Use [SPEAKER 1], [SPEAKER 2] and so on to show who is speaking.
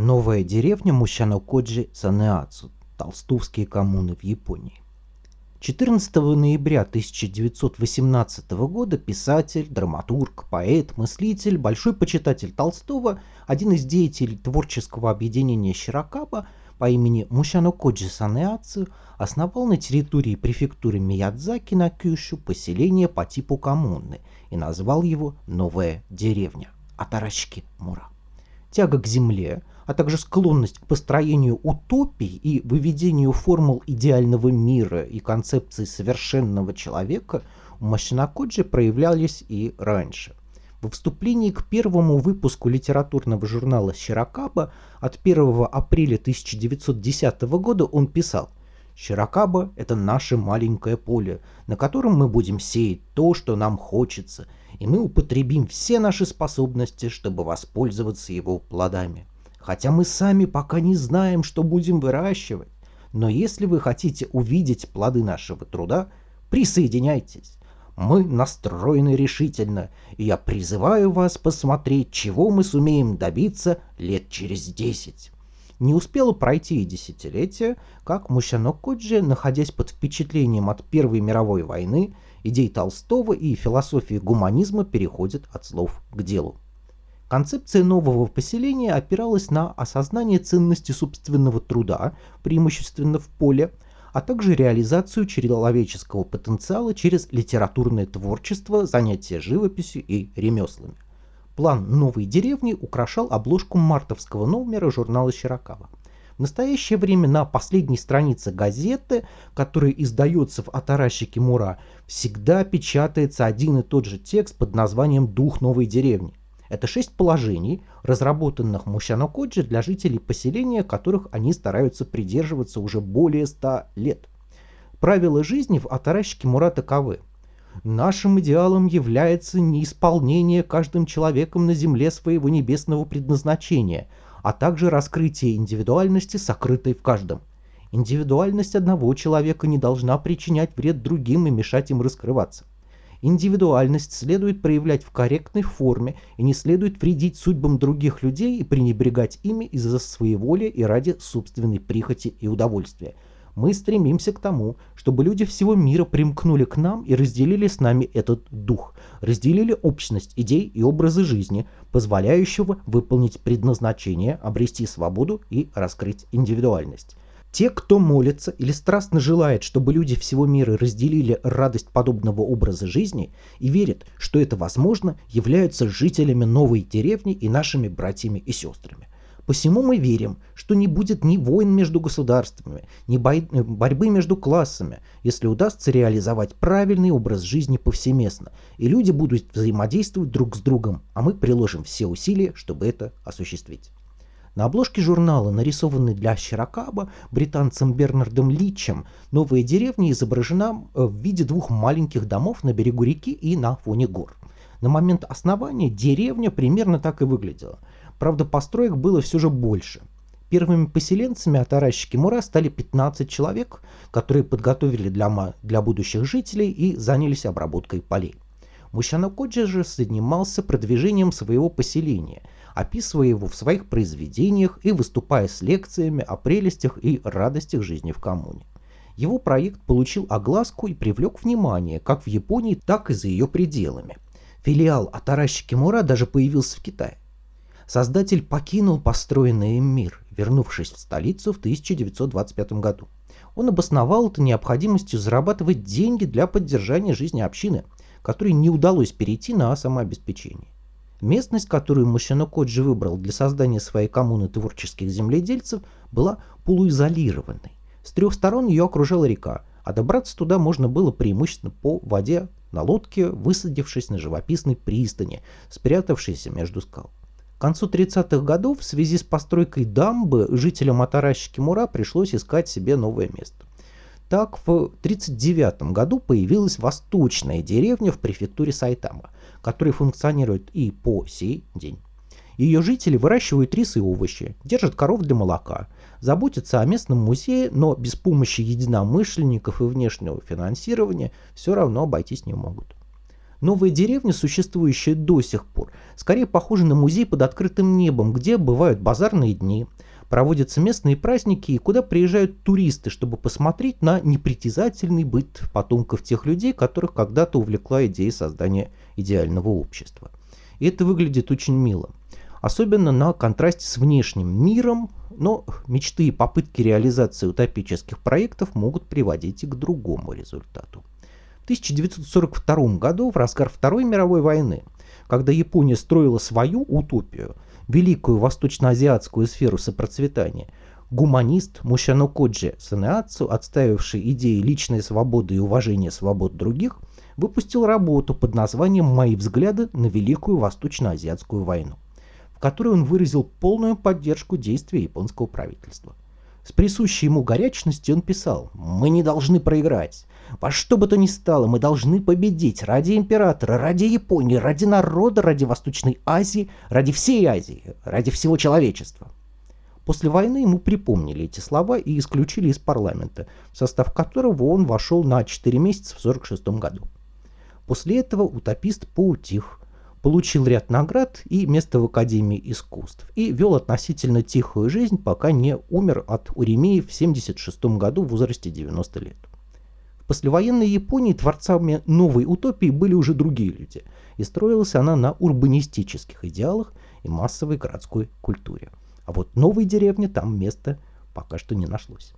[SPEAKER 1] Новая деревня Мущанокоджи Санеацу, толстовские коммуны в Японии. 14 ноября 1918 года писатель, драматург, поэт, мыслитель, большой почитатель Толстого, один из деятелей творческого объединения Широкаба по имени Мущано Коджи Санеацу основал на территории префектуры Миядзаки на Кюшу поселение по типу коммуны и назвал его «Новая деревня» Атарашки Мура. Тяга к земле – а также склонность к построению утопий и выведению формул идеального мира и концепции совершенного человека у Машинакоджи проявлялись и раньше. Во вступлении к первому выпуску литературного журнала «Щирокаба» от 1 апреля 1910 года он писал «Щирокаба – это наше маленькое поле, на котором мы будем сеять то, что нам хочется, и мы употребим все наши способности, чтобы воспользоваться его плодами» хотя мы сами пока не знаем, что будем выращивать. Но если вы хотите увидеть плоды нашего труда, присоединяйтесь. Мы настроены решительно, и я призываю вас посмотреть, чего мы сумеем добиться лет через десять. Не успело пройти и десятилетия, как Мущано Коджи, находясь под впечатлением от Первой мировой войны, идей Толстого и философии гуманизма переходят от слов к делу. Концепция нового поселения опиралась на осознание ценности собственного труда, преимущественно в поле, а также реализацию человеческого потенциала через литературное творчество, занятия живописью и ремеслами. План новой деревни украшал обложку мартовского номера журнала «Щирокава». В настоящее время на последней странице газеты, которая издается в Атаращике Мура, всегда печатается один и тот же текст под названием «Дух новой деревни». Это шесть положений, разработанных Мущано Коджи для жителей поселения, которых они стараются придерживаться уже более ста лет. Правила жизни в Атаращике Мура таковы. Нашим идеалом является не исполнение каждым человеком на земле своего небесного предназначения, а также раскрытие индивидуальности, сокрытой в каждом. Индивидуальность одного человека не должна причинять вред другим и мешать им раскрываться. Индивидуальность следует проявлять в корректной форме и не следует вредить судьбам других людей и пренебрегать ими из-за своеволия и ради собственной прихоти и удовольствия. Мы стремимся к тому, чтобы люди всего мира примкнули к нам и разделили с нами этот дух, разделили общность идей и образы жизни, позволяющего выполнить предназначение, обрести свободу и раскрыть индивидуальность. Те, кто молится или страстно желает, чтобы люди всего мира разделили радость подобного образа жизни и верят, что это возможно, являются жителями новой деревни и нашими братьями и сестрами. Посему мы верим, что не будет ни войн между государствами, ни бой... борьбы между классами, если удастся реализовать правильный образ жизни повсеместно, и люди будут взаимодействовать друг с другом, а мы приложим все усилия, чтобы это осуществить. На обложке журнала, нарисованной для Щерокаба британцем Бернардом Личем, новая деревня изображена э, в виде двух маленьких домов на берегу реки и на фоне гор. На момент основания деревня примерно так и выглядела. Правда, построек было все же больше. Первыми поселенцами Атаращики Мура стали 15 человек, которые подготовили для, для будущих жителей и занялись обработкой полей. Мущана Коджи же занимался продвижением своего поселения – описывая его в своих произведениях и выступая с лекциями о прелестях и радостях жизни в коммуне. Его проект получил огласку и привлек внимание как в Японии, так и за ее пределами. Филиал Атараши Кимура даже появился в Китае. Создатель покинул построенный им мир, вернувшись в столицу в 1925 году. Он обосновал это необходимостью зарабатывать деньги для поддержания жизни общины, которой не удалось перейти на самообеспечение. Местность, которую Мощано Коджи выбрал для создания своей коммуны творческих земледельцев, была полуизолированной. С трех сторон ее окружала река, а добраться туда можно было преимущественно по воде на лодке, высадившись на живописной пристани, спрятавшейся между скал. К концу 30-х годов в связи с постройкой дамбы жителям Атаращики Мура пришлось искать себе новое место. Так, в 1939 году появилась восточная деревня в префектуре Сайтама, которая функционирует и по сей день. Ее жители выращивают рис и овощи, держат коров для молока, заботятся о местном музее, но без помощи единомышленников и внешнего финансирования все равно обойтись не могут. Новая деревня, существующая до сих пор, скорее похожа на музей под открытым небом, где бывают базарные дни, проводятся местные праздники и куда приезжают туристы, чтобы посмотреть на непритязательный быт потомков тех людей, которых когда-то увлекла идея создания идеального общества. И это выглядит очень мило. Особенно на контрасте с внешним миром, но мечты и попытки реализации утопических проектов могут приводить и к другому результату. В 1942 году, в разгар Второй мировой войны, когда Япония строила свою утопию, великую восточноазиатскую сферу сопроцветания, гуманист Мушано Коджи Санеацу, отстаивавший идеи личной свободы и уважения свобод других, выпустил работу под названием «Мои взгляды на Великую Восточноазиатскую войну» в которой он выразил полную поддержку действий японского правительства. С присущей ему горячностью он писал «Мы не должны проиграть. Во что бы то ни стало, мы должны победить ради императора, ради Японии, ради народа, ради Восточной Азии, ради всей Азии, ради всего человечества». После войны ему припомнили эти слова и исключили из парламента, в состав которого он вошел на 4 месяца в 1946 году. После этого утопист поутих, получил ряд наград и место в Академии искусств и вел относительно тихую жизнь, пока не умер от уремии в 1976 году в возрасте 90 лет. Послевоенной Японии творцами новой утопии были уже другие люди, и строилась она на урбанистических идеалах и массовой городской культуре. А вот новой деревне там места пока что не нашлось.